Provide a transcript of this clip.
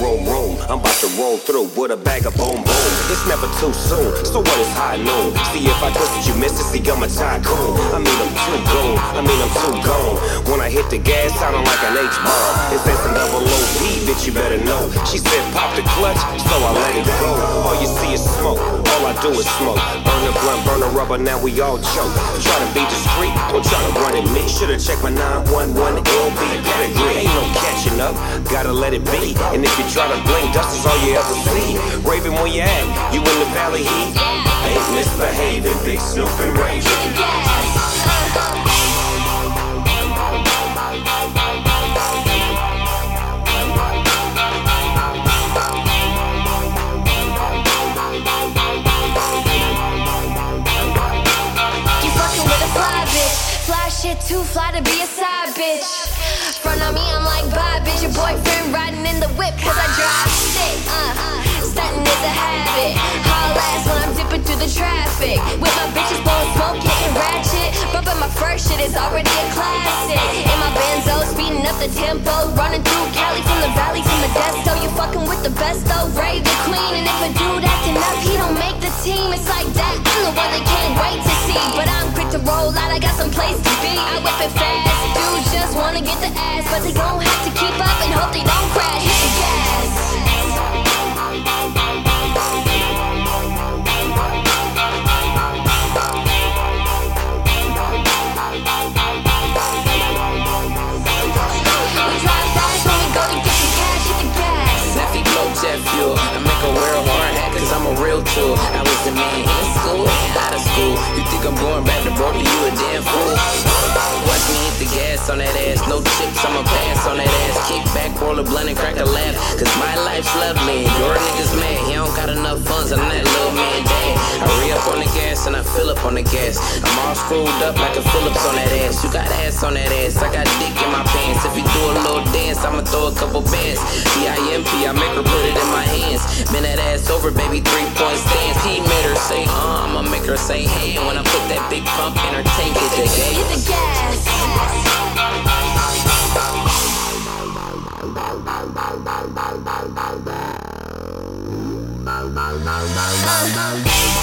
room, room. I'm about to roll through with a bag of boom, boom. It's never too soon, so what is high noon? See if I twist you miss it, see I'm a tycoon. I mean, I'm too gone, I mean, I'm too gone. When I hit the gas, sounding like an H-bomb. It's S and double O-P, bitch, you better know. She said pop the clutch, so I let it go. All you see is smoke, all I do is smoke. Burn the blunt, burn the rubber, now we all choke. Try to beat the street, don't try to run at me. Should've checked my 911 LB catching up, gotta let it be. And if you try to blink, dust is all you ever see. Raven, where you at? You in the valley heat? Ain't misbehaving, big Snoop and Raven. Too fly to be a side bitch. Front on me, I'm like, bye, bitch. Your boyfriend riding in the whip, cause I drive sick. Uh, stunting is a habit. Haul ass when I'm dipping through the traffic. With my bitches blowing smoke, getting ratchet. Bumping my first shit is already a classic. In my benzo, speeding up the tempo. Running through Cali from the valley to Modesto. You fucking with the best though, Ray the queen. And if a dude acting up, he don't make the team. It's like that. I'm the one they can't wait to see. But I got some place to be. I whip it fast. Dudes just wanna get the ass, but they gon' have to keep up and hope they don't crash. Hit the gas. Fuel. Make a hard I'm a real tool. I'm going back to Brody, you a damn fool. Watch me hit the gas on that ass. No chips, I'ma pass on that ass. Kick back, roll a blunt and crack a laugh. Cause my life's lovely. Your niggas mad. He don't got enough funds. I'm that little man dad. I re up on the gas and I fill up on the gas. I'm all screwed up like a Phillips on that ass. You got ass on that ass. I got dick in my pants. If you do a little dance, I'ma throw a couple bands. P-I-M-P, I make her put it in my hands. Bend that ass over, baby, three point stance. He made her say, uh, I'ma say hand. When I put that big pump in her tank, hit the Hit the gas. Uh,